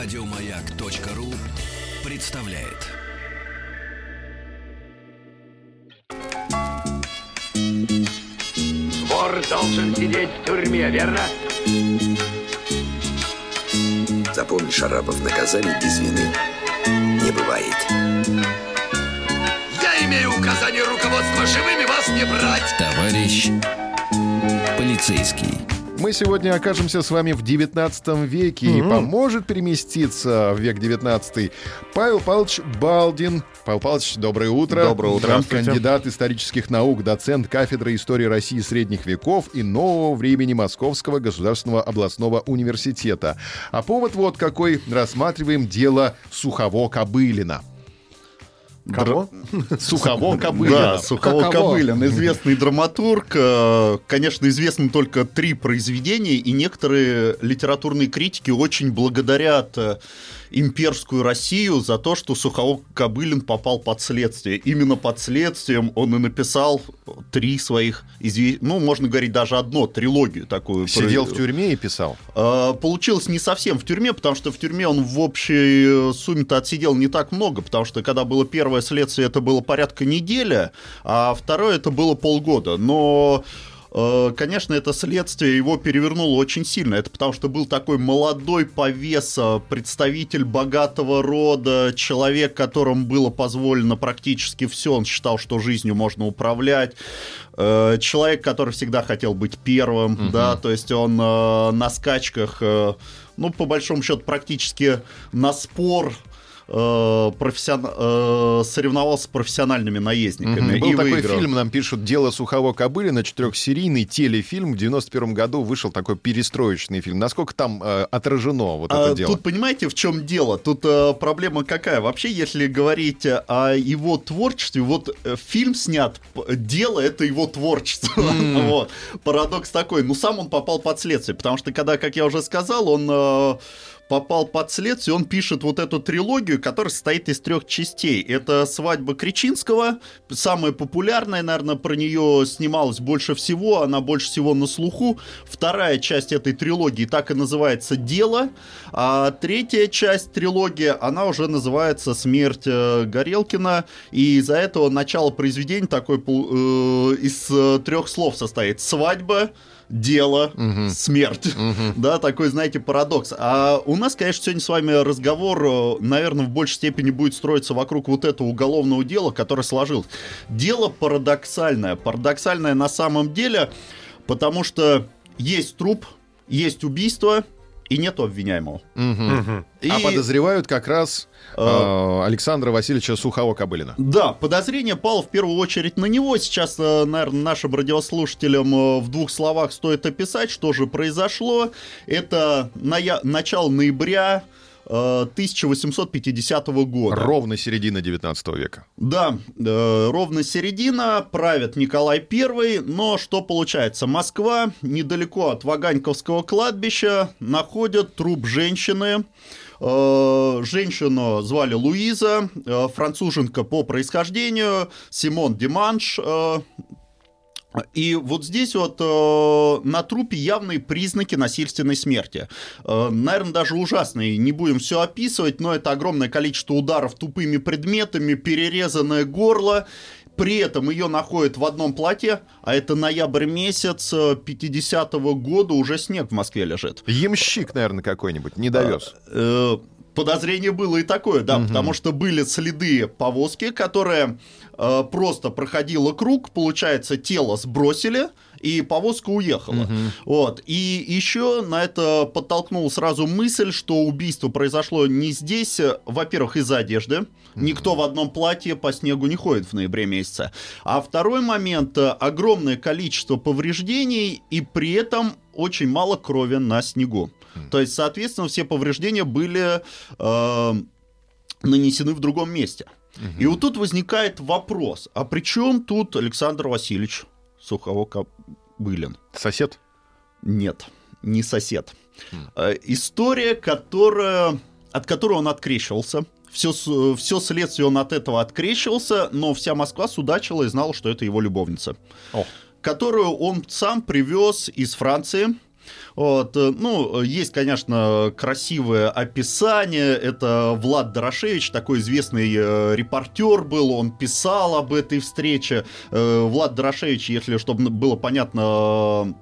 Радиомаяк.ру представляет. Вор должен сидеть в тюрьме, верно? Запомни, Шарапов, наказаний без вины не бывает. Я имею указание руководства живыми вас не брать. Товарищ полицейский. Мы сегодня окажемся с вами в 19 веке и поможет переместиться в век 19 Павел Павлович Балдин. Павел Павлович, доброе утро. Доброе утро. Кандидат исторических наук, доцент кафедры истории России средних веков и нового времени Московского государственного областного университета. А повод вот какой. Рассматриваем дело Сухово-Кобылина. Кого? Сухово-Кобылина. Да, Сухово Кобылин, известный драматург. Э, Конечно, известны только три произведения, и некоторые литературные критики очень благодарят э, имперскую Россию за то, что Сухово Кобылин попал под следствие. Именно под следствием он и написал три своих, изве- ну, можно говорить, даже одно, трилогию такую. Сидел Про- в тюрьме и писал. Э, Получилось не совсем в тюрьме, потому что в тюрьме он в общей э, сумме-то отсидел не так много, потому что когда было первое следствие, это было порядка недели, а второе это было полгода. Но э, Конечно, это следствие его перевернуло очень сильно. Это потому что был такой молодой повеса, представитель богатого рода, человек, которому было позволено практически все. Он считал, что жизнью можно управлять. Э, Человек, который всегда хотел быть первым, да, то есть он э, на скачках, э, ну, по большому счету, практически на спор э, профессион- э, соревновался с профессиональными наездниками Был и такой выиграл. фильм, нам пишут, «Дело Сухого Кобылина», четырехсерийный телефильм. В 91 году вышел такой перестроечный фильм. Насколько там э, отражено вот это А, дело? Тут понимаете, в чем дело? Тут э, проблема какая? Вообще, если говорить о его творчестве, вот э, фильм снят, дело это его творчество. вот. Парадокс такой. Ну, сам он попал под следствие, потому что, когда, как я уже сказал, он э, попал под следствие, он пишет вот эту трилогию, которая состоит из трех частей. Это «Свадьба Кричинского», самая популярная, наверное, про нее снималось больше всего, она больше всего на слуху. Вторая часть этой трилогии так и называется «Дело», а третья часть трилогии, она уже называется «Смерть э, Горелкина», и из-за этого начало произведения такой э, из э, трех слов состоит «Свадьба», дело, смерть. Да, такой, знаете, парадокс. А у нас, конечно, сегодня с вами разговор, наверное, в большей степени будет строиться вокруг вот этого уголовного дела, которое сложилось. Дело парадоксальное. Парадоксальное на самом деле, потому что есть труп, есть убийство, и нет обвиняемого. Мгм. И- А подозревают как раз э, Александра Васильевича Сухого-Кобылина. Да, подозрение пало в первую очередь на него. Сейчас, э, наверное, нашим радиослушателям э, в двух словах стоит описать, что же произошло. Это ная- начало ноября э, 1850 года. Ровно середина 19 века. Да, э, ровно середина, правит Николай I, но что получается? Москва, недалеко от Ваганьковского кладбища, находят труп женщины. Э, Женщину звали Луиза, э, француженка по происхождению, Симон Диманш. Э, И вот здесь вот э, на трупе явные признаки насильственной смерти. Э, наверное, даже ужасные. Не будем все описывать, но это огромное количество ударов тупыми предметами, перерезанное горло. При этом ее находят в одном платье, а это ноябрь месяц 50-го года, уже снег в Москве лежит. Ямщик, наверное, какой-нибудь, не довез. Э, Подозрение было и такое, да, потому что были следы повозки, которая э, просто проходила круг, получается, тело сбросили, и повозка уехала. Вот. И еще на это подтолкнула сразу мысль, что убийство произошло не здесь, э, во-первых, из-за одежды. Никто в одном платье по снегу не ходит в ноябре месяце. А второй момент, э, огромное количество повреждений, и при этом очень мало крови на снегу. То есть, соответственно, все повреждения были э, нанесены в другом месте. И вот тут возникает вопрос, а при чем тут Александр Васильевич Сухово-Кобылин? Сосед? Нет, не сосед. Э, История, которая, от которой он открещивался. Все, все следствие он от этого открещивался, но вся Москва судачила и знала, что это его любовница. О. Которую он сам привез из Франции. Вот, э, ну, есть, конечно, красивое описание. Это Влад Дорошевич, такой известный э, репортер был, он писал об этой встрече. Э, Влад Дорошевич, если чтобы было понятно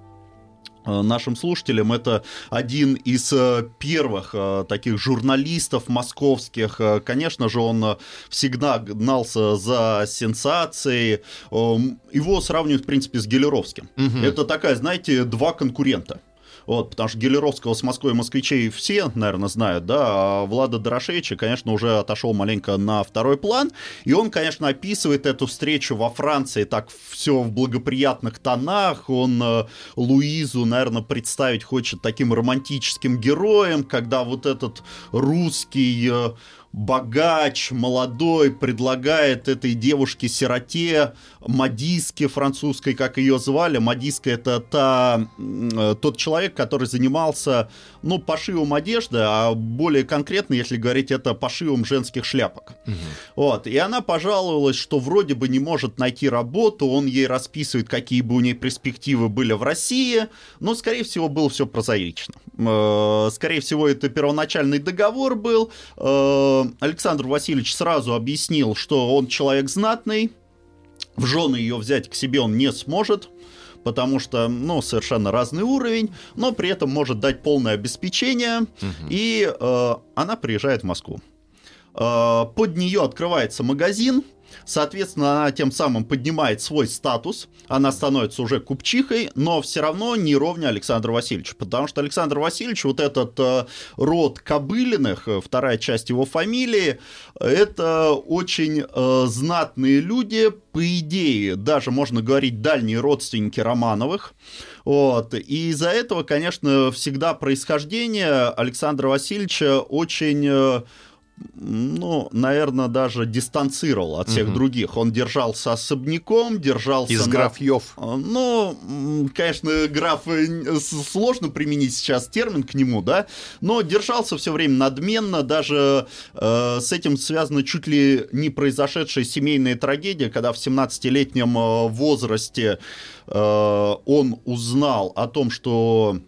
нашим слушателям, это один из первых таких журналистов московских. Конечно же, он всегда гнался за сенсацией. Эм, Его сравнивают, в принципе, с Гелеровским. Это такая, знаете, два конкурента. Вот, потому что Гелеровского с Москвой москвичей все, наверное, знают, да, а Влада Дорошевича, конечно, уже отошел маленько на второй план, и он, конечно, описывает эту встречу во Франции так все в благоприятных тонах, он э, Луизу, наверное, представить хочет таким романтическим героем, когда вот этот русский э, богач, молодой, предлагает этой девушке-сироте, модистке французской, как ее звали. Модистка это та, э, тот человек, который занимался, ну, пошивом одежды, а более конкретно, если говорить, это пошивом женских шляпок. Вот. И она пожаловалась, что вроде бы не может найти работу, он ей расписывает, какие бы у нее перспективы были в России, но, скорее всего, было все прозаично. Э, Скорее всего, это первоначальный договор был. Александр Васильевич сразу объяснил, что он человек знатный, в жены ее взять к себе он не сможет, потому что, ну, совершенно разный уровень, но при этом может дать полное обеспечение, и э, она приезжает в Москву. Э, под нее открывается магазин, Соответственно, она тем самым поднимает свой статус, она становится уже купчихой, но все равно не ровня Александра Васильевича, потому что Александр Васильевич, вот этот э, род Кобылиных, э, вторая часть его фамилии, это очень э, знатные люди, по идее, даже можно говорить дальние родственники Романовых. Вот. И из-за этого, конечно, всегда происхождение Александра Васильевича очень э, ну, наверное, даже дистанцировал от всех других. Он держался особняком, держался... Из на- графьев. А, Ну, конечно, граф сложно применить сейчас термин к нему, да, но держался все время надменно, даже э, с этим связана чуть ли не произошедшая семейная трагедия, когда в 17-летнем э, возрасте э, он узнал о том, что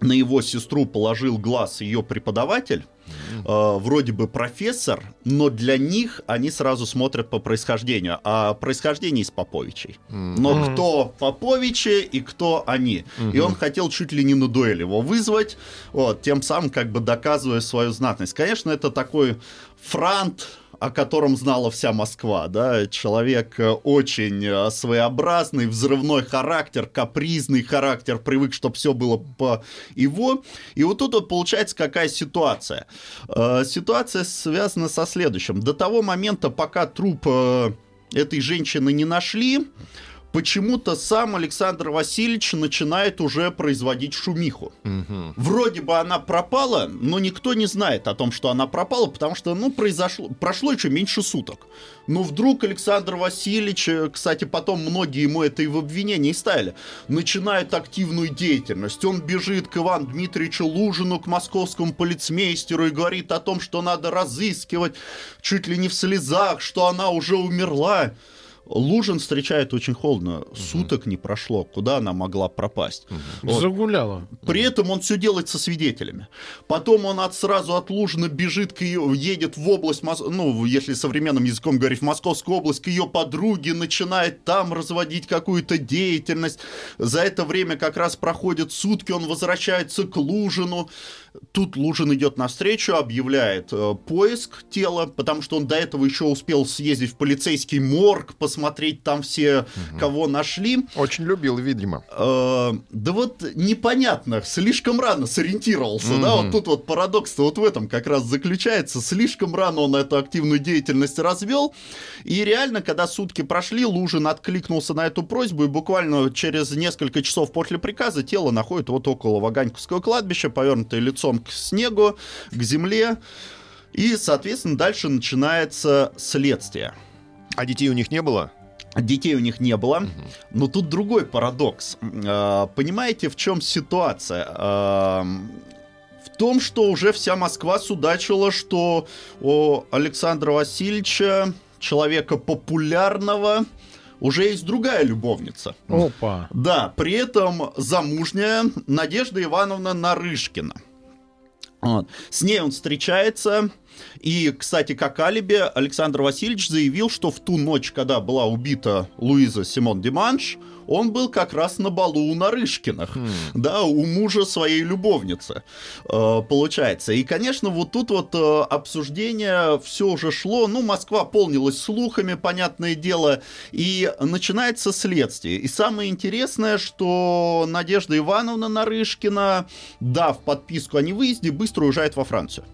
на его сестру положил глаз ее преподаватель, э, вроде бы профессор, но для них они сразу смотрят по происхождению, а происхождение из Поповичей. Но кто Поповичи и кто они. И он хотел чуть ли не на дуэль его вызвать, вот, тем самым как бы доказывая свою знатность. Конечно, это такой франт, о котором знала вся Москва, да, человек э, очень э, своеобразный, взрывной характер, капризный характер, привык, чтобы все было по его. И вот тут вот получается какая ситуация. Э, Ситуация связана со следующим. До того момента, пока труп этой женщины не нашли, почему-то сам Александр Васильевич начинает уже производить шумиху. Вроде бы она пропала, но никто не знает о том, что она пропала, потому что, ну, произошло, прошло еще меньше суток. Но вдруг Александр Васильевич, э, кстати, потом многие ему это и в обвинении ставили, начинает активную деятельность. Он бежит к Ивану Дмитриевичу Лужину, к московскому полицмейстеру и говорит о том, что надо разыскивать, чуть ли не в слезах, что она уже умерла. Лужин встречает очень холодно. Суток не прошло. Куда она могла пропасть? Вот. Загуляла. При этом он все делает со свидетелями. Потом он от, сразу от Лужина бежит к ее, едет в область, ну, если современным языком говорить, в Московскую область, к ее подруге, начинает там разводить какую-то деятельность. За это время как раз проходят сутки, он возвращается к Лужину. Тут Лужин идет навстречу, объявляет э, поиск тела, потому что он до этого еще успел съездить в полицейский морг, посмотреть там все, кого нашли. Очень любил, видимо. Э, да вот непонятно, слишком рано сориентировался, да, вот тут вот парадокс-то вот в этом как раз заключается, слишком рано он эту активную деятельность развел, и реально, когда сутки прошли, Лужин откликнулся на эту просьбу, и буквально через несколько часов после приказа тело находит вот около Ваганьковского кладбища, повернутое лицом к снегу, к земле, и, соответственно, дальше начинается следствие. А детей у них не было? Детей у них не было. Но тут другой парадокс. Э, Понимаете, в чем ситуация? Э, В том, что уже вся Москва судачила, что у Александра Васильевича, человека популярного, уже есть другая любовница. Опа. Да, при этом замужняя Надежда Ивановна Нарышкина. Вот. С ней он встречается. И, кстати, как алиби, Александр Васильевич заявил, что в ту ночь, когда была убита Луиза Симон Диманш, он был как раз на балу у Нарышкиных, да, у мужа своей любовницы, э, получается. И, конечно, вот тут вот э, обсуждение все уже шло, ну, Москва полнилась слухами, понятное дело, и начинается следствие. И самое интересное, что Надежда Ивановна Нарышкина, дав подписку о невыезде, быстро уезжает во Францию.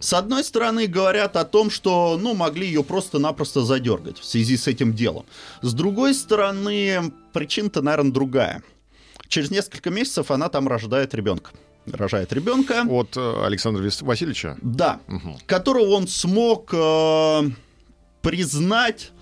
С одной стороны, говорят о том, что, ну, могли ее просто-напросто задергать в связи с этим делом. С другой стороны, причина-то, наверное, другая. Через несколько месяцев она там рождает ребенка. Рожает ребенка. От э, Александра Васильевича. Да, которого он смог э, признать,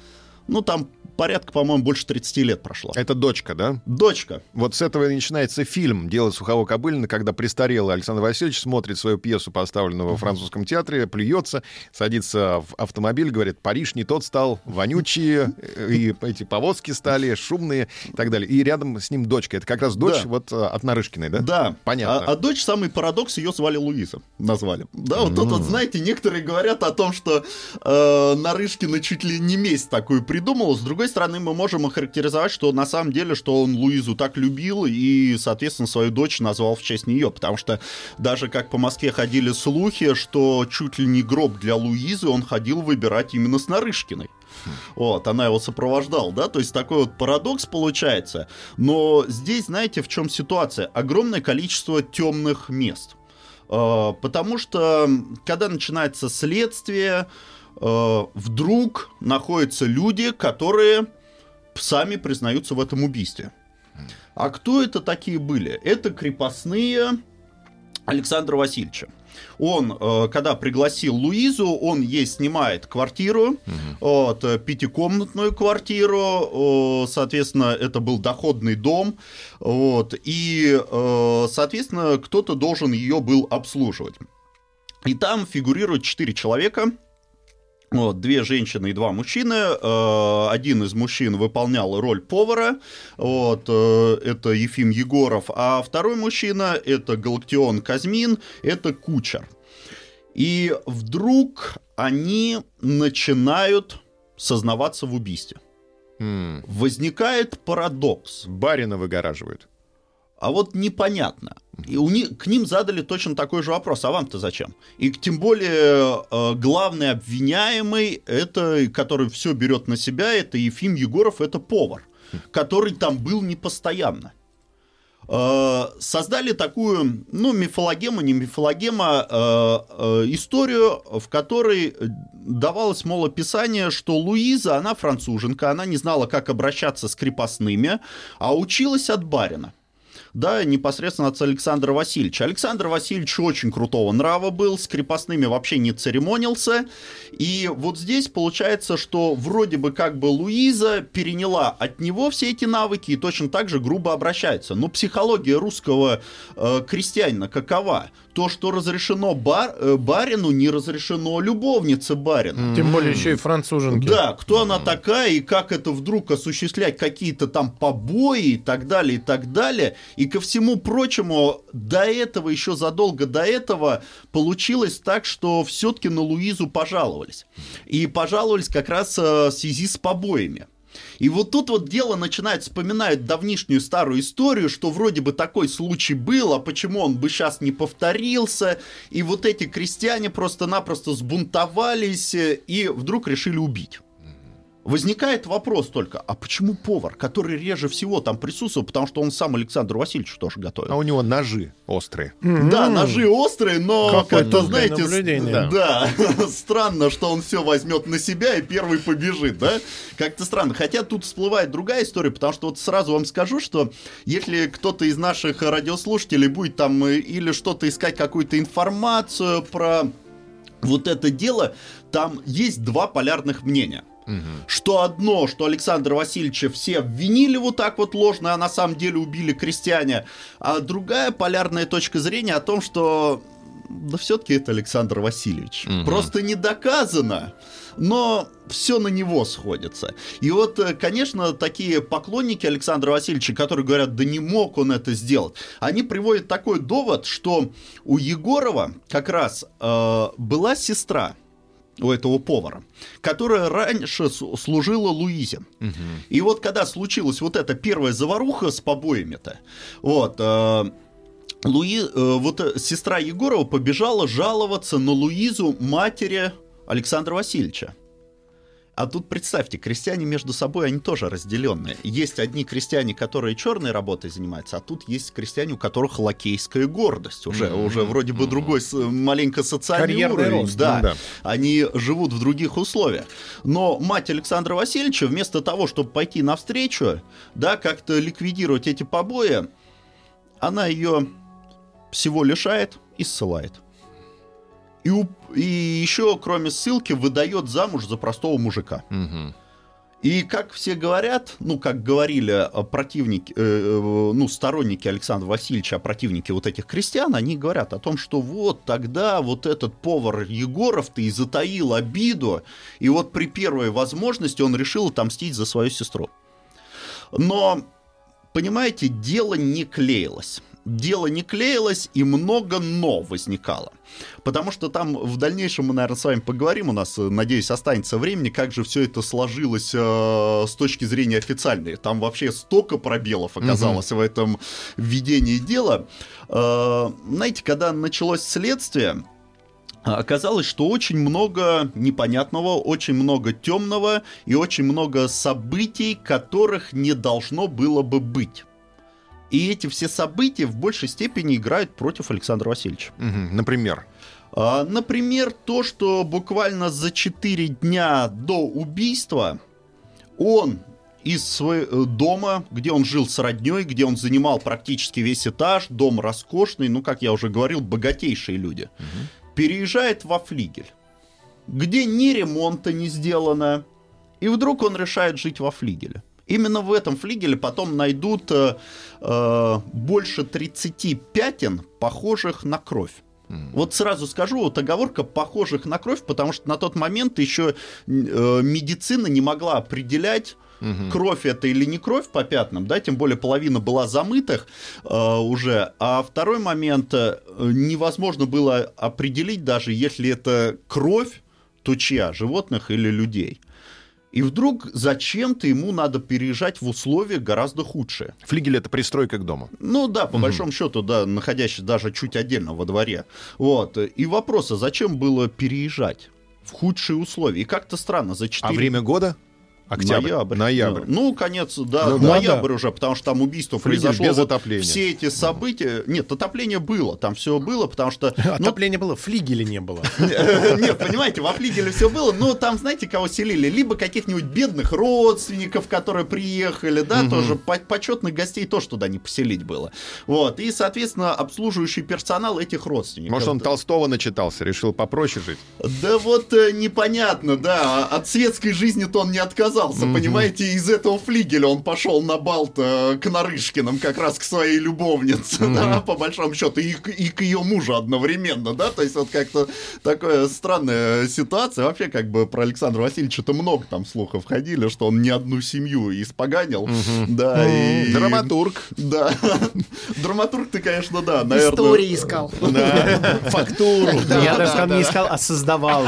ну, там порядка, по-моему, больше 30 лет прошло. Это дочка, да? Дочка. Вот с этого и начинается фильм «Дело Сухого Кобылина», когда престарелый Александр Васильевич смотрит свою пьесу, поставленную во французском театре, плюется, садится в автомобиль, говорит, Париж не тот стал, вонючие, э, и эти повозки стали шумные и так далее. И рядом с ним дочка. Это как раз дочь Да. вот э, от Нарышкиной, да? Да. Понятно. А, а дочь, самый парадокс, ее звали Луиза. Назвали. Да, вот тут вот, знаете, некоторые говорят о том, что э, Нарышкина чуть ли не месть такую придумала. С другой стороны, мы можем охарактеризовать, что на самом деле, что он Луизу так любил и, соответственно, свою дочь назвал в честь нее. Потому что даже как по Москве ходили слухи, что чуть ли не гроб для Луизы он ходил выбирать именно с Нарышкиной. Вот, она его сопровождала, да, то есть такой вот парадокс получается. Но здесь, знаете, в чем ситуация? Огромное количество темных мест. Э, Потому что, когда начинается следствие, э, вдруг находятся люди, которые сами признаются в этом убийстве. А кто это такие были? Это крепостные Александра Васильевича. Он, э, когда пригласил Луизу, он ей снимает квартиру, вот, э, пятикомнатную квартиру, э, соответственно, это был доходный дом, вот, и, э, соответственно, кто-то должен ее был обслуживать. И там фигурируют четыре человека, вот, две женщины и два мужчины. Э, Один из мужчин выполнял роль повара, вот, э, это Ефим Егоров, а второй мужчина это Галактион Казмин, это кучер. И вдруг они начинают сознаваться в убийстве. Возникает парадокс. Барина выгораживают. А вот непонятно. И у них, к ним задали точно такой же вопрос. А вам-то зачем? И тем более э, главный обвиняемый, это, который все берет на себя, это Ефим Егоров, это повар, который там был не постоянно. Э, создали такую, ну, мифологему, не мифологема, э, э, историю, в которой давалось, мол, описание, что Луиза, она француженка, она не знала, как обращаться с крепостными, а училась от барина да, непосредственно от Александра Васильевича. Александр Васильевич очень крутого нрава был, с крепостными вообще не церемонился. И вот здесь получается, что вроде бы как бы Луиза переняла от него все эти навыки и точно так же грубо обращается. Но психология русского э, крестьянина какова? То, что разрешено бар, э, барину, не разрешено любовнице барина. Тем более еще и француженки. Да, кто она такая и как это вдруг осуществлять какие-то там побои и так далее, и так далее. И ко всему прочему, до этого, еще задолго до этого, получилось так, что все-таки на Луизу пожаловались. И пожаловались как раз э, в связи с побоями. И вот тут вот дело начинает вспоминать давнишнюю старую историю, что вроде бы такой случай был, а почему он бы сейчас не повторился. И вот эти крестьяне просто-напросто сбунтовались э, и вдруг решили убить. Возникает вопрос только, а почему повар, который реже всего там присутствовал, потому что он сам Александру Васильевичу тоже готовил? А у него ножи острые. Да, ножи острые, но как-то, знаете, с- да, странно, что он все возьмет на себя и первый побежит, да? Как-то странно. Хотя тут всплывает другая история, потому что вот сразу вам скажу, что если кто-то из наших радиослушателей будет там э, или что-то искать, какую-то информацию про вот это дело, там есть два полярных мнения. Что одно, что Александра Васильевича все обвинили вот так вот ложно, а на самом деле убили крестьяне. А другая полярная точка зрения о том, что да все-таки это Александр Васильевич. Просто не доказано, но все на него сходится. И вот, э, конечно, такие поклонники Александра Васильевича, которые говорят, да не мог он это сделать, они приводят такой довод, что у Егорова как раз э, была сестра, у этого повара, которая раньше служила Луизе. И вот когда случилась вот эта первая заваруха с побоями-то, вот, э, Луи, э, вот э, сестра Егорова побежала жаловаться на Луизу матери Александра Васильевича. А тут представьте, крестьяне между собой, они тоже разделенные. Есть одни крестьяне, которые черной работой занимаются, а тут есть крестьяне, у которых лакейская гордость. Уже, уже вроде бы другой с- маленько социальный Карьерный уровень. рост, да. ну да. Они живут в других условиях. Но мать Александра Васильевича, вместо того, чтобы пойти навстречу, да, как-то ликвидировать эти побои, она ее всего лишает и ссылает. И, у- и еще, кроме ссылки, выдает замуж за простого мужика. Мгм. И как все говорят, ну, как говорили э, противники, э, э, ну, сторонники Александра Васильевича, а противники вот этих крестьян, они говорят о том, что вот тогда вот этот повар Егоров-то и затаил обиду, и вот при первой возможности он решил отомстить за свою сестру. Но, понимаете, дело не клеилось. Дело не клеилось, и много «но» возникало. Потому что там в дальнейшем мы, наверное, с вами поговорим. У нас, э, надеюсь, останется времени, как же все это сложилось э, с точки зрения официальной. Там вообще столько пробелов оказалось в этом введении дела. Э, знаете, когда началось следствие, Оказалось, что очень много непонятного, очень много темного и очень много событий, которых не должно было бы быть. И эти все события в большей степени играют против Александра Васильевича. Мгм. Например. А, Например, то, что буквально за 4 дня до убийства он из своего дома, где он жил с родней, где он занимал практически весь этаж, дом роскошный, ну, как я уже говорил, богатейшие люди, переезжает во флигель, где ни ремонта не сделано, и вдруг он решает жить во флигеле. Именно в этом флигеле потом найдут э, э, больше 30 пятен, похожих на кровь. Вот сразу скажу, вот оговорка похожих на кровь, потому что на тот момент еще э, медицина не могла определять, кровь это или не кровь по пятнам, да, тем более половина была замытых э, уже. А второй момент, э, невозможно было определить даже, если это кровь, то чья, животных или людей. И вдруг зачем-то ему надо переезжать в условия гораздо худшие. Флигель — это пристройка к дому. Ну да, по большому счету, да, находящийся даже чуть отдельно во дворе. Вот. И вопрос, а зачем было переезжать в худшие условия? И как-то странно, за 4... А время года? Октябрь. Ноябрь. Ноябрь. Ну, конец, да, Ну, ноябрь да. уже, потому что там убийство произошло. без вот отопления. Все эти события... Нет, отопление было, там все было, потому что... ну, Отопления было, флигеля не было. Нет, понимаете, во флигеле все было, но там, знаете, кого селили? Либо каких-нибудь бедных родственников, которые приехали, да, тоже по- почетных гостей тоже туда не поселить было. Вот, и, соответственно, обслуживающий персонал этих родственников. Может, он Толстого начитался, решил попроще жить? Да вот э, непонятно, да, от светской жизни-то он не отказался, понимаете, из этого флигеля он пошел на балт э, к Нарышкиным, как раз к своей любовнице, да, по большому счету, и, к- и к ее мужу одновременно, да, то есть вот как-то такая странная ситуация, вообще как бы про Александра Васильевича-то много там слухов ходили, что он не одну семью испоганил, да, и... Драматург. Да, драматург ты, конечно, да, наверное... Истории искал. Фактуру. Я даже там не искал, а создавал.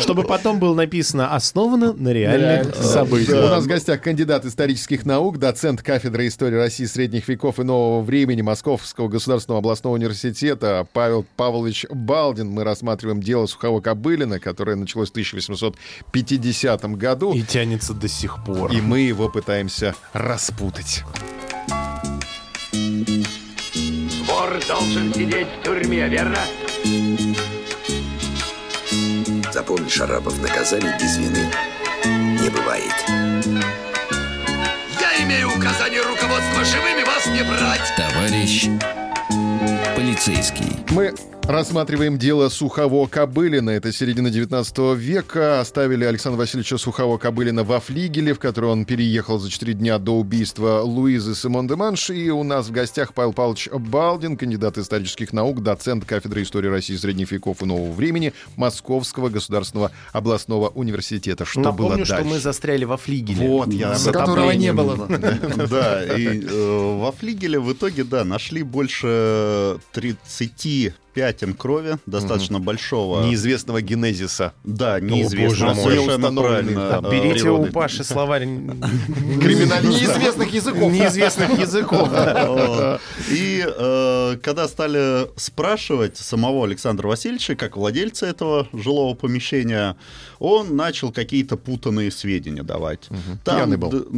Чтобы потом было написано «основано на реальных У событиях». нас в гостях кандидат исторических наук, доцент кафедры истории России средних веков и нового времени Московского государственного областного университета Павел Павлович Балдин. Мы рассматриваем дело Сухого Кобылина, которое началось в 1850 году. И тянется до сих пор. И мы его пытаемся распутать. Вор должен сидеть в тюрьме, верно? Запомни, Шарапов, наказаний без вины не бывает. Я имею указание руководства живыми вас не брать. Товарищ полицейский. Мы Рассматриваем дело Сухово-Кобылина. Это середина 19 века. Оставили Александра Васильевича Сухово-Кобылина во флигеле, в который он переехал за 4 дня до убийства Луизы Симон де Манш. И у нас в гостях Павел Павлович Балдин, кандидат исторических наук, доцент кафедры истории России средних веков и нового времени Московского государственного областного университета. Что было Напомню, что дальше? мы застряли во флигеле. Вот, я этом которого не было. Да, и э, во флигеле в итоге, да, нашли больше 30 пятен крови, достаточно большого. Неизвестного генезиса. Да, неизвестно. боже мой. Совершенно правильно. да. Берите природы. у Паши словарь Неизвестных языков. неизвестных языков. И э, когда стали спрашивать самого Александра Васильевича, как владельца этого жилого помещения, он начал какие-то путанные сведения давать. Там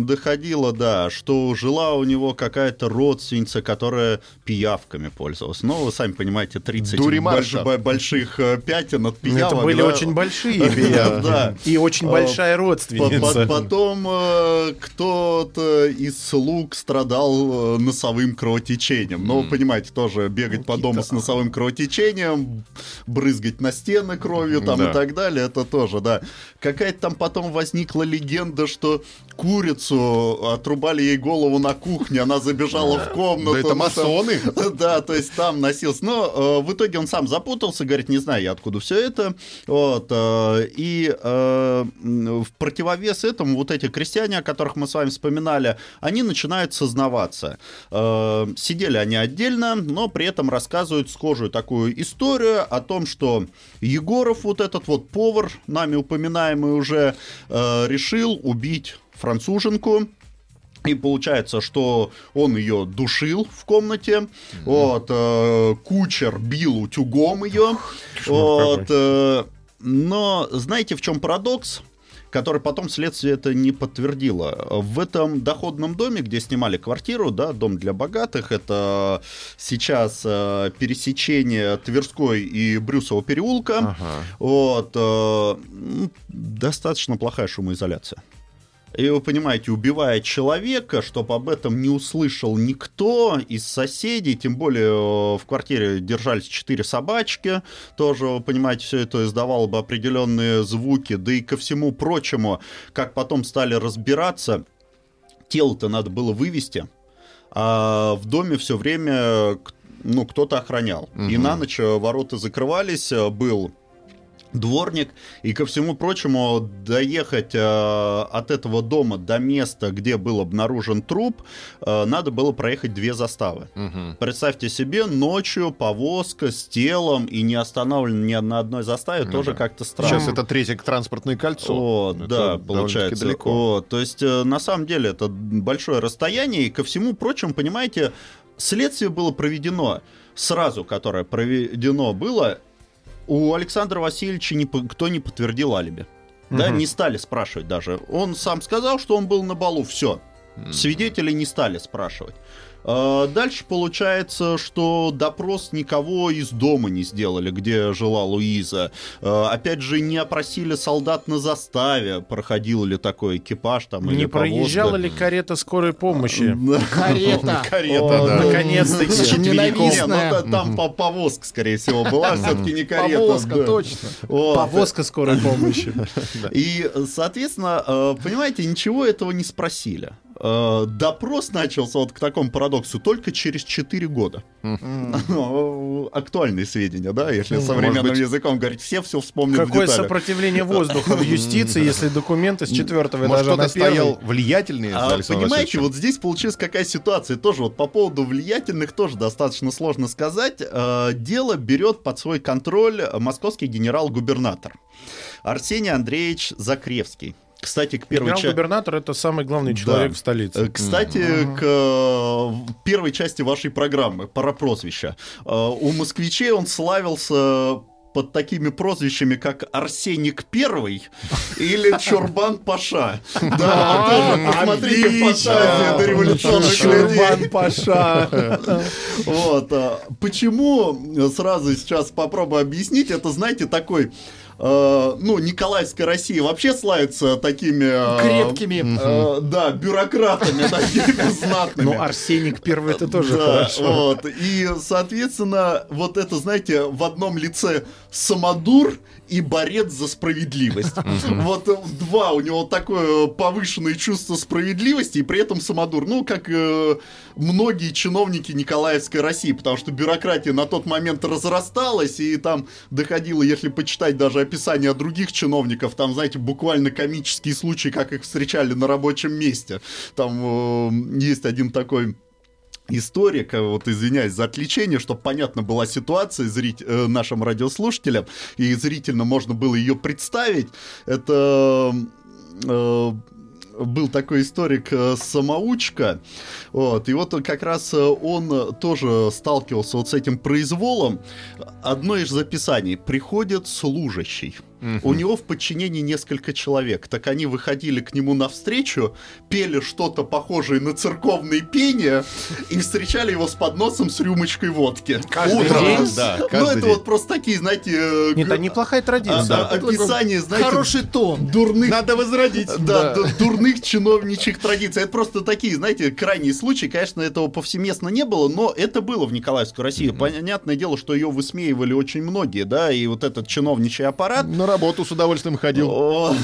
доходило, да, что жила у него какая-то родственница, которая пиявками пользовалась. Ну, вы сами понимаете, 30 Дуримарша. больш- бо- больших э, пятен от пиявок. Это были да. очень большие пиявки. Да. И очень А, большая родственница. по- Потом э, кто-то из слуг страдал э, носовым кровотечением. Ну, вы понимаете, тоже бегать по дому с носовым кровотечением, брызгать на стены кровью там и так далее, это тоже, да. Какая-то там потом возникла легенда, что курицу отрубали ей голову на кухне, она забежала в комнату. Да это масоны. Да, то есть там носился. Но э, в итоге он сам запутался, говорит, не знаю я откуда все это. Вот, э, и э, в противовес этому вот эти крестьяне, о которых мы с вами вспоминали, они начинают сознаваться. Сидели они отдельно, но при этом рассказывают схожую такую историю о том, что Егоров, вот этот вот повар, нами упоминаемый уже, решил убить француженку, и получается, что он ее душил в комнате, вот, э, кучер бил утюгом ее, вот, э, но знаете, в чем парадокс? который потом следствие это не подтвердило. В этом доходном доме, где снимали квартиру, да, дом для богатых, это сейчас э, пересечение Тверской и Брюсова переулка, вот, э, достаточно плохая шумоизоляция. И вы понимаете, убивая человека, чтобы об этом не услышал никто из соседей, тем более э, в квартире держались четыре собачки, тоже, вы понимаете, все это издавало бы определенные звуки, да и ко всему прочему, как потом стали разбираться, тело-то надо было вывести, а в доме все время ну, кто-то охранял. И на ночь э, ворота закрывались, э, был дворник, и ко всему прочему доехать э, от этого дома до места, где был обнаружен труп, э, надо было проехать две заставы. Представьте себе, ночью повозка с телом и не остановлена ни на одной заставе, тоже как-то странно. Сейчас это третье транспортное кольцо. Вот, Это да, получается. далеко. Вот, то есть, э, на самом деле, это большое расстояние, и ко всему прочему, понимаете, следствие было проведено сразу, которое проведено было, у Александра Васильевича никто не подтвердил алиби. Да, не стали спрашивать даже. Он сам сказал, что он был на балу, все. Свидетелей не стали спрашивать. А, Дальше получается, что допрос никого из дома не сделали, где жила Луиза. А, Опять же, не опросили солдат на заставе, проходил ли такой экипаж там или Не проезжала повозка. ли карета скорой помощи? Карета. Карета, да. Не, ну да, там по- повозка, скорее всего, была, все-таки не карета. Повозка, точно. Повозка скорой помощи. И, соответственно, э, понимаете, ничего этого не спросили. Э, Допрос начался вот к такому парадоксу только через 4 года. Актуальные сведения, да, если современным быть- языком говорить, все все вспомнят Какое сопротивление воздуха в юстиции, если документы с четвертого этажа кто-то на стоял влиятельный А понимаете, вот здесь получилась какая ситуация. Тоже вот по поводу влиятельных тоже достаточно сложно сказать. Э, Дело берет под свой контроль московский генерал-губернатор Арсений Андреевич Закревский. Кстати, к первой части... Генерал-губернатор это самый главный человек в Э, столице. Кстати, к э, первой части вашей программы про прозвища. Э, У москвичей он славился под такими прозвищами, как Арсеник Первый или Чурбан Паша. Да, тоже посмотрите фантазию дореволюционных людей. Чурбан Паша. Вот. а, Почему, э, сразу сейчас попробую объяснить, это, знаете, такой э, ну, Николаевская Россия вообще славится такими... э, Крепкими. э, да, бюрократами такими знатными. Ну, Арсеник первый это тоже хорошо. И, соответственно, вот это, знаете, в одном лице самодур и борец за справедливость. Вот э, два у него такое повышенное чувство справедливости и при этом самодур. Ну, как э, многие чиновники Николаевской России, потому что бюрократия на тот момент разрасталась, и там доходило, если почитать даже описание других чиновников, там, знаете, буквально комические случаи, как их встречали на рабочем месте. Там э, есть один такой историк, э, вот извиняюсь за отвлечение, чтобы понятно была ситуация зрить- э, нашим радиослушателям, и зрительно можно было ее представить. Это э, был такой историк э, самоучка, вот, и вот как раз э, он тоже сталкивался вот с этим произволом. Одно из записаний приходит служащий. У него в подчинении несколько человек. Так они выходили к нему навстречу, пели что-то похожее на церковные пения и встречали его с подносом с рюмочкой водки. Каждый Утром. день? Да, Ну, каждый это день. вот просто такие, знаете... э, Нет, г- это неплохая а- традиция. а- описание, знаете, Хороший тон. дурных Надо возродить. да, ду- дурных чиновничьих традиций. Это просто такие, знаете, крайние случаи. Конечно, этого повсеместно не было, но это было в Николаевской России. Понятное дело, что ее высмеивали очень многие, да, и вот этот чиновничий аппарат. На работу с удовольствием ходил.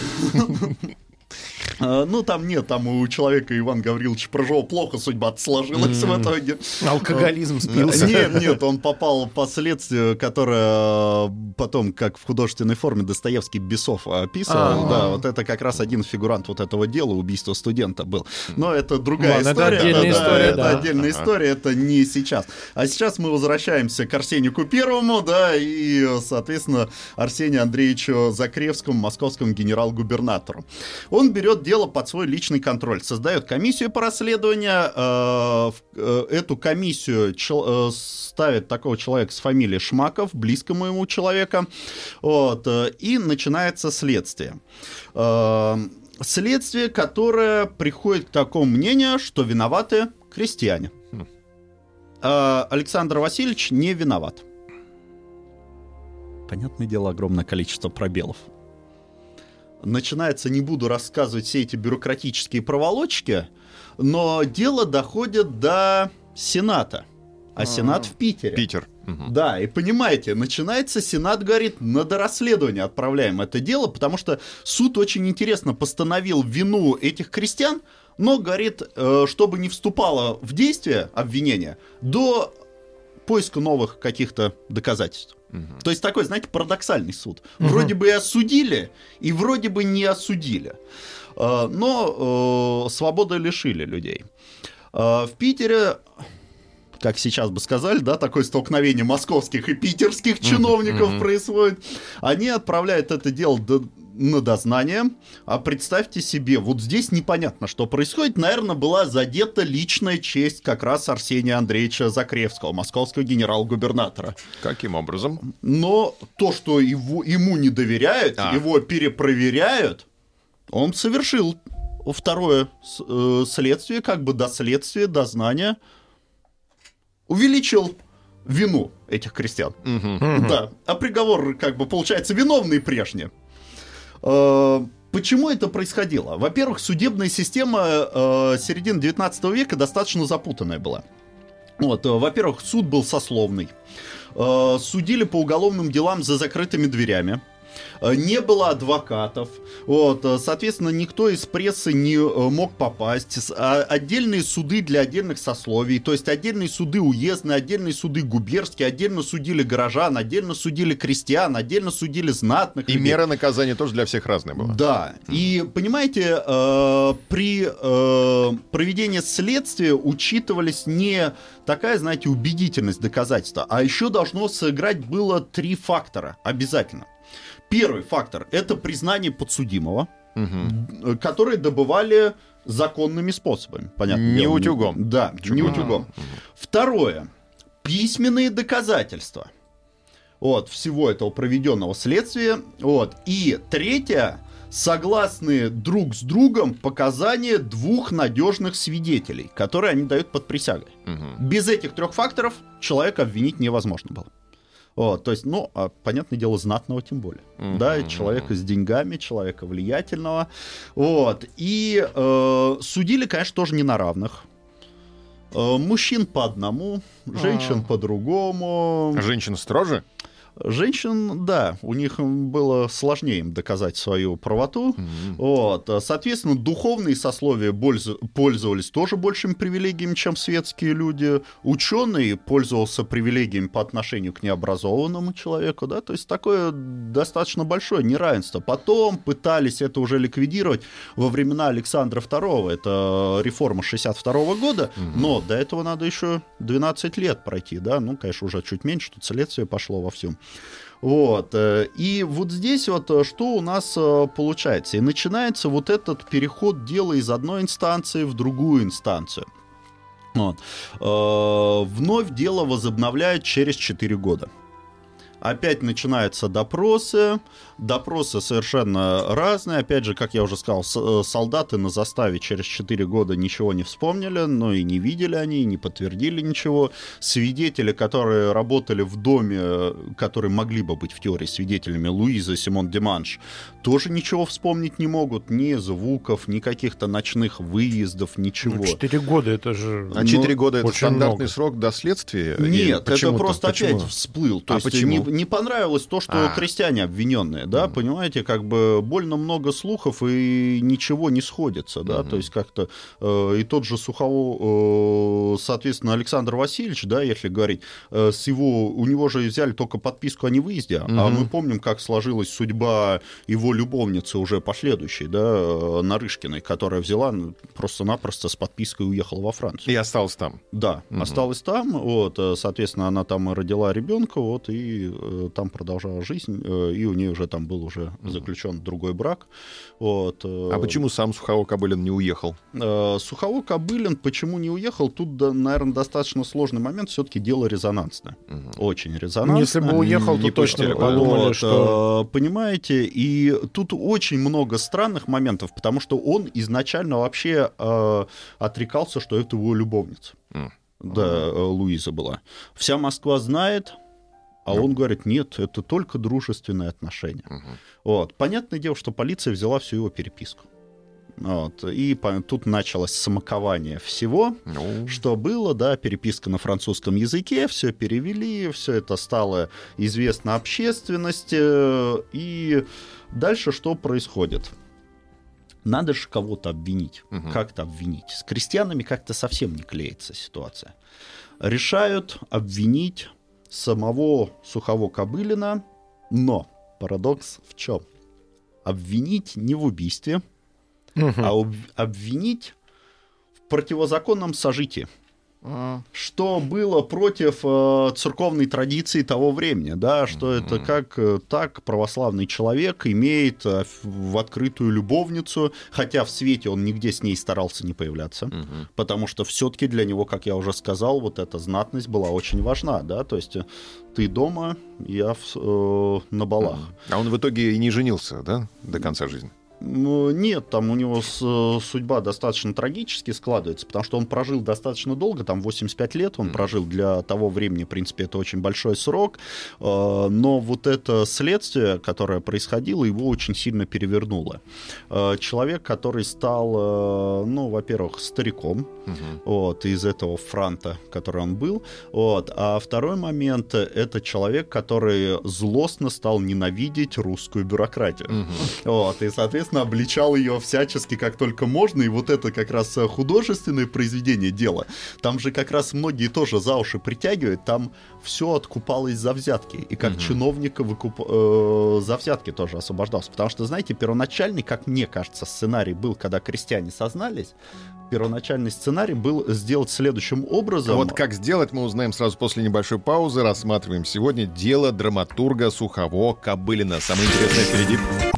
А, Ну, там нет, там у человека Иван Гаврилович Прыжова плохо судьба сложилась в итоге. Алкоголизм спился. Нет, нет, он попал по следствию, которое э, потом, как в художественной форме, Достоевский Бесов описывал. А. Да, вот это как раз один фигурант вот этого дела, убийства студента был. Но это другая Ладно, это история. отдельная история, это да. отдельная история, это не сейчас. А сейчас мы возвращаемся к Арсенику Первому, да, и, соответственно, Арсению Андреевичу Закревскому, московскому генерал-губернатору. Он берет дело под свой личный контроль, создает комиссию по расследованию. э, э, Эту комиссию чел- э, ставит такого человека с фамилией Шмаков, близкому ему человека, вот, э, и начинается следствие. Э, Следствие, которое приходит к такому мнению, что виноваты крестьяне. А Александр Васильевич не виноват. Понятное дело, огромное количество пробелов. Начинается, не буду рассказывать все эти бюрократические проволочки, но дело доходит до Сената. А Сенат в Питере. Питер. Да, и понимаете, начинается Сенат, говорит, на дорасследование отправляем это дело, потому что суд очень интересно постановил вину этих крестьян, но, говорит, э, чтобы не вступало в действие обвинение до поиска новых каких-то доказательств. То есть такой, знаете, парадоксальный суд. Вроде бы и осудили, и вроде бы не осудили. Э, Но э, свободы лишили людей. Э, В Питере как сейчас бы сказали, да, такое столкновение московских и питерских чиновников происходит. Они отправляют это дело до- на дознание, а представьте себе, вот здесь непонятно, что происходит. Наверное, была задета личная честь как раз Арсения Андреевича Закревского, московского генерал-губернатора. Каким образом? Но то, что его, ему не доверяют, А. его перепроверяют, он совершил второе э, следствие, как бы доследствие, дознание, увеличил вину этих крестьян. Да. А приговор, как бы, получается, виновные прежние. Э, Почему это происходило? Во-первых, судебная система э, середины 19 века достаточно запутанная была. Вот, э, во-первых, суд был сословный. Судили по уголовным делам за закрытыми дверями. Э, Не было адвокатов. Вот, э, соответственно, никто из прессы не э, мог попасть. А Отдельные суды для отдельных сословий. То есть отдельные суды уездные, отдельные суды губернские, отдельно судили горожан, отдельно судили крестьян, отдельно судили знатных. И людей. мера наказания тоже для всех разная была. Да, и понимаете, э, при э, проведении следствия учитывались не такая, знаете, убедительность доказательства, а еще должно сыграть было три фактора обязательно. Первый фактор – это признание подсудимого, э, которые добывали законными способами. Понятно. Не утюгом. Да, не утюгом. Второе – письменные доказательства вот, всего этого проведенного следствия. Вот. И третье, согласны друг с другом показания двух надежных свидетелей, которые они дают под присягой. Без этих трех факторов человека обвинить невозможно было. Вот, то есть, ну, а, понятное дело, знатного тем более. Да, человека с деньгами, человека влиятельного. Вот. И э, судили, конечно, тоже не на равных. Э, мужчин по одному, женщин по другому. Женщина строже? Женщин, да, у них было сложнее им доказать свою правоту. Вот. Соответственно, духовные сословия пользовались тоже большими привилегиями, чем светские люди. Ученый пользовался привилегиями по отношению к необразованному человеку. Да? То есть такое достаточно большое неравенство. Потом пытались это уже ликвидировать во времена Александра II. Это реформа 62 года. Но до этого надо еще 12 лет пройти. Да? Ну, конечно, уже чуть меньше, тут следствие пошло во всем. Вот. э, И вот здесь вот э, что у нас э, получается. И начинается вот этот переход дела из одной инстанции в другую инстанцию. Вот. Вновь дело возобновляют через 4 года. Опять начинаются допросы. Допросы совершенно разные. Опять же, как я уже сказал, э, солдаты на заставе через 4 года ничего не вспомнили, но и не видели они, и не подтвердили ничего. Свидетели, которые работали в доме, э, которые могли бы быть в теории свидетелями, Луиза и Симон Деманш, тоже ничего вспомнить не могут. Ни звуков, ни каких-то ночных выездов, ничего. Ну, Четыре года, это же... А 4 года это стандартный много. срок до следствия? Нет, это просто Почему? опять всплыл. То А есть почему? Не, не понравилось то, что А. крестьяне обвиненные, да, понимаете, как бы больно много слухов и ничего не сходится, да, то есть как-то э, и тот же Сухово, э, соответственно, Александр Васильевич, да, если говорить, э, с его, у него же взяли только подписку о невыезде, а мы помним, как сложилась судьба его любовницы уже последующей, да, э, Нарышкиной, которая взяла ну, просто-напросто с подпиской уехала во Францию. И остался там. Да, осталась там, вот, э, соответственно, она там родила ребенка, вот, и э, там продолжала жизнь, э, и у нее уже там был уже заключен другой брак, вот. э, А почему сам Сухово Кобылин не уехал? э, Сухово Кобылин почему не уехал? Тут, да, наверное, достаточно сложный момент, все-таки дело резонансное, очень резонансное. Если бы уехал, Не то точно бы подумали, Вот, что... э, понимаете, и тут очень много странных моментов, потому что он изначально вообще э, отрекался, что это его любовница. М. Да, Луиза была. Вся Москва знает, а он говорит, нет, это только дружественные отношения. Вот. Понятное дело, что полиция взяла всю его переписку. Вот. И по- тут началось смакование всего, Ну, что было, да, переписка на французском языке, все перевели, все это стало известно общественности, и дальше что происходит? Надо же кого-то обвинить. Мгм. Как-то обвинить. С крестьянами как-то совсем не клеится ситуация. Решают обвинить самого Сухово Кобылина, но парадокс в чем? Обвинить не в убийстве, а об- обвинить в противозаконном сожитии. Что было против э, церковной традиции того времени, да, что это как э, так православный человек имеет э, в открытую любовницу, хотя в свете он нигде с ней старался не появляться, потому что все-таки для него, как я уже сказал, вот эта знатность была очень важна, да, то есть э, ты дома, я в- э, на балах. А он в итоге и не женился, да, до конца жизни? Ну, Нет, там у него с- э, судьба достаточно трагически складывается, потому что он прожил достаточно долго, там 85 лет он прожил. Для того времени, в принципе, это очень большой срок, э, но вот это следствие, которое происходило, его очень сильно перевернуло. Э, Человек, который стал, ну, во-первых, стариком, вот, из этого франта, который он был, вот, а второй момент, это человек, который злостно стал ненавидеть русскую бюрократию. Вот, и, соответственно, обличал ее всячески, как только можно. И вот это как раз э, художественное произведение дела. Там же как раз многие тоже за уши притягивают. Там все откупалось за взятки. И как чиновник выкуп... э, за взятки тоже освобождался. Потому что, знаете, первоначальный, как мне кажется, сценарий был, когда крестьяне сознались. Первоначальный сценарий был сделать следующим образом. Вот как сделать, мы узнаем сразу после небольшой паузы. Рассматриваем сегодня дело драматурга Сухово Кобылина. Самое интересное впереди.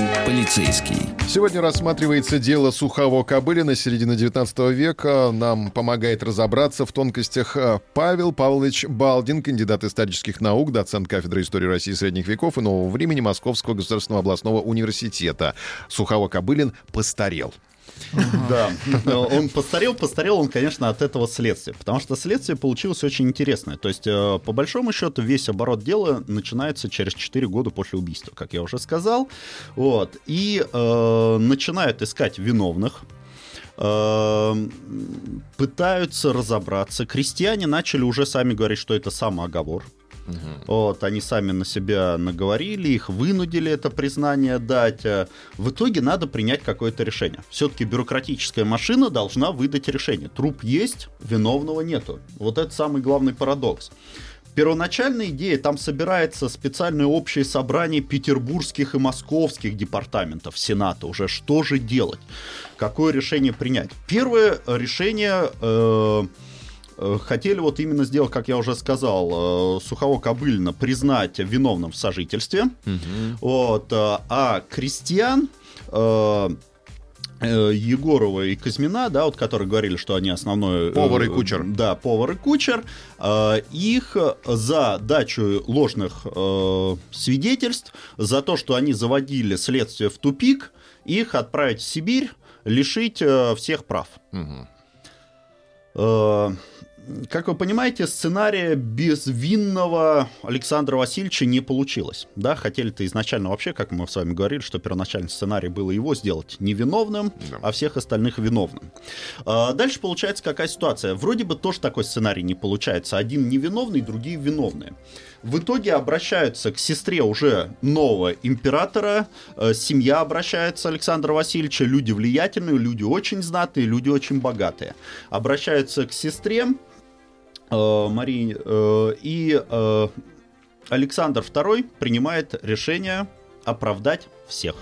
Полицейский. Сегодня рассматривается дело Сухого Кобылина середины 19 века. Нам помогает разобраться в тонкостях э, Павел Павлович Балдин, кандидат исторических наук, доцент кафедры истории России средних веков и нового времени Московского государственного областного университета. Сухого Кобылин постарел. Да, он постарел, постарел он, конечно, от этого следствия, потому что следствие получилось очень интересное. То есть, э, по большому счету, весь оборот дела начинается через 4 года после убийства, как я уже сказал. Вот. И э, начинают искать виновных, э, пытаются разобраться. Крестьяне начали уже сами говорить, что это самооговор. Вот, они сами на себя наговорили, их вынудили это признание дать. Э, В итоге надо принять какое-то решение. Все-таки бюрократическая машина должна выдать решение. Труп есть, виновного нету. Вот это самый главный парадокс. Первоначальная идея, там собирается специальное общее собрание петербургских и московских департаментов Сената. Уже что же делать? Какое решение принять? Первое решение э, хотели вот именно сделать, как я уже сказал, э, Сухого Кобыльна признать виновным в сожительстве. Вот, э, а крестьян э, э, Егорова и Казьмина, да, вот которые говорили, что они основной... э, Повар и кучер. Да, повар и кучер. э, Их за дачу ложных э, свидетельств, за то, что они заводили следствие в тупик, их отправить в Сибирь, лишить э, всех прав. Э, Как вы понимаете, сценария безвинного Александра Васильевича не получилось. Да, хотели-то изначально вообще, как мы с вами говорили, что первоначальный сценарий было его сделать невиновным, а всех остальных виновным. А Дальше получается какая ситуация? Вроде бы тоже такой сценарий не получается. Один невиновный, другие виновные. В итоге обращаются к сестре уже нового императора, э, семья обращается Александра Васильевича, люди влиятельные, люди очень знатные, люди очень богатые. Обращаются к сестре э, Марии, э, и Александр II принимает решение оправдать всех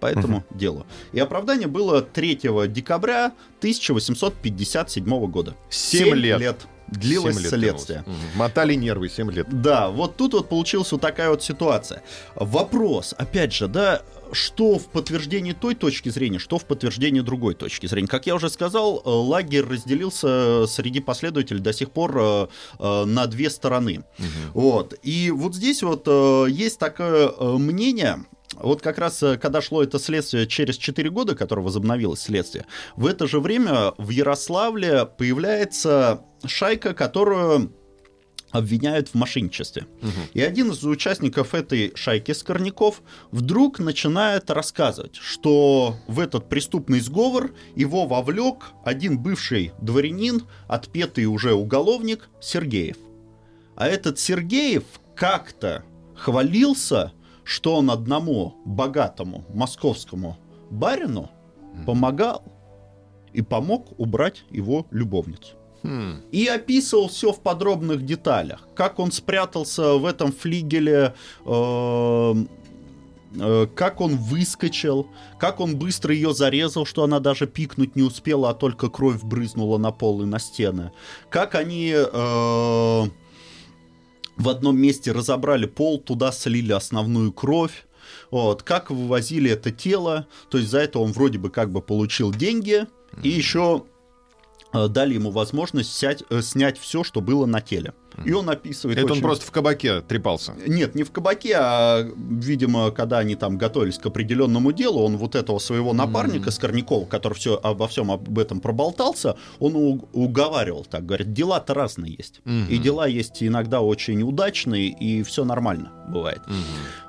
по этому делу. И оправдание было 3 декабря 1857 года. Семь Семь лет. Длилось лет следствие. Мгм. Мотали нервы 7 лет. Да, вот тут вот получилась вот такая вот ситуация. Вопрос, опять же, да, что в подтверждении той точки зрения, что в подтверждении другой точки зрения. Как я уже сказал, э, лагерь разделился среди последователей до сих пор э, э, на две стороны. Вот. И вот здесь вот э, есть такое э, мнение, вот как раз, э, когда шло это следствие через 4 года, которое возобновилось следствие, в это же время в Ярославле появляется шайка, которую обвиняют в мошенничестве. И один из участников этой шайки Скорняков вдруг начинает рассказывать, что в этот преступный сговор его вовлек один бывший дворянин, отпетый уже уголовник Сергеев. А этот Сергеев как-то хвалился, что он одному богатому московскому барину помогал и помог убрать его любовницу. И описывал все в подробных деталях. Как он спрятался в этом флигеле, э, э, как он выскочил, как он быстро ее зарезал, что она даже пикнуть не успела, а только кровь брызнула на пол и на стены. Как они э, в одном месте разобрали пол, туда слили основную кровь. Вот, как вывозили это тело, то есть за это он вроде бы как бы получил деньги, и еще дали ему возможность э, снять все, что было на теле. И он описывает... Это он очень- просто в кабаке трепался. Нет, не в кабаке, а, видимо, когда они там готовились к определенному делу, он вот этого своего напарника Скорнякова, который все, обо всем об этом проболтался, он уговаривал так, говорит, дела-то разные есть. И дела есть иногда очень удачные, и все нормально бывает.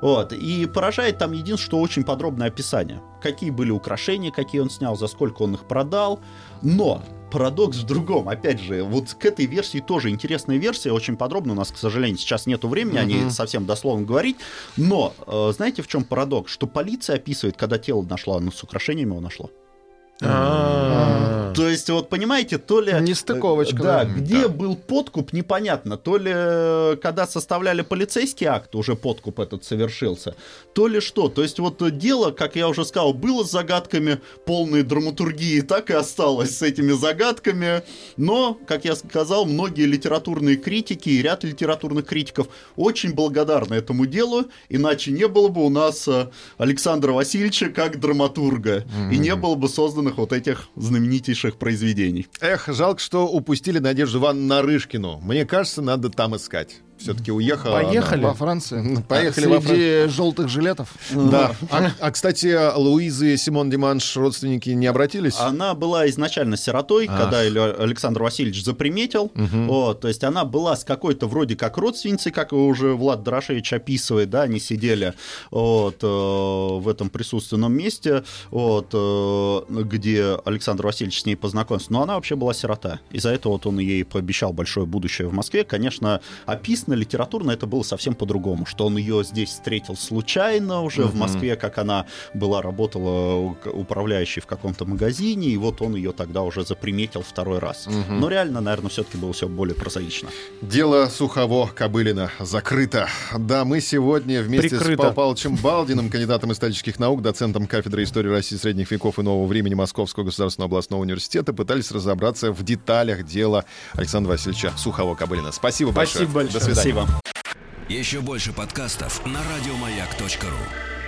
Вот. И поражает там единственное, что очень подробное описание. Какие были украшения, какие он снял, за сколько он их продал. Но парадокс в другом. Опять же, вот к этой версии тоже интересная версия, очень подробно. У нас, к сожалению, сейчас нету времени о ней совсем дословно говорить. Но э, знаете, в чем парадокс? Что полиция описывает, когда тело нашла, ну, с украшениями его нашло. А. То есть, вот понимаете, то ли... Нестыковочка, Да, где был подкуп, непонятно. То ли, э, когда составляли полицейский акт, уже подкуп этот совершился, то ли что. То есть, вот дело, как я уже сказал, было с загадками полной драматургии, так и осталось с этими загадками. Но, как я сказал, многие литературные критики и ряд литературных критиков очень благодарны этому делу, иначе не было бы у нас э, Александра Васильевича как драматурга, и не было бы созданных вот этих знаменитейших произведений. Эх, жалко, что упустили Надежду Ивановну Нарышкину. Мне кажется, надо там искать. Все-таки уехала. она. Поехали. Во Франции. Поехали во Среди желтых жилетов. Да. А, а, кстати, Луизы и Симон Диманш родственники не обратились? Она была изначально сиротой, Ах. когда Александр Васильевич заприметил. Вот, то есть она была с какой-то вроде как родственницей, как уже Влад Дорошевич описывает, да, они сидели вот, э, в этом присутственном месте, вот, э, где Александр Васильевич с ней познакомился. Но она вообще была сирота. Из-за этого вот он ей пообещал большое будущее в Москве. Конечно, описано литературно это было совсем по-другому, что он ее здесь встретил случайно уже в Москве, как она была, работала управляющей в каком-то магазине, и вот он ее тогда уже заприметил второй раз. Но реально, наверное, все-таки было все более прозаично. Дело Сухово Кобылина закрыто. Да, мы сегодня вместе с Прикрыто. Павлом Павловичем Балдиным, кандидатом исторических наук, доцентом кафедры истории России средних веков и нового времени Московского государственного областного университета, пытались разобраться в деталях дела Александра Васильевича Сухово Кобылина. Спасибо большое. Спасибо большое. До свидания. Спасибо. Еще больше подкастов на радиомаяк.ру.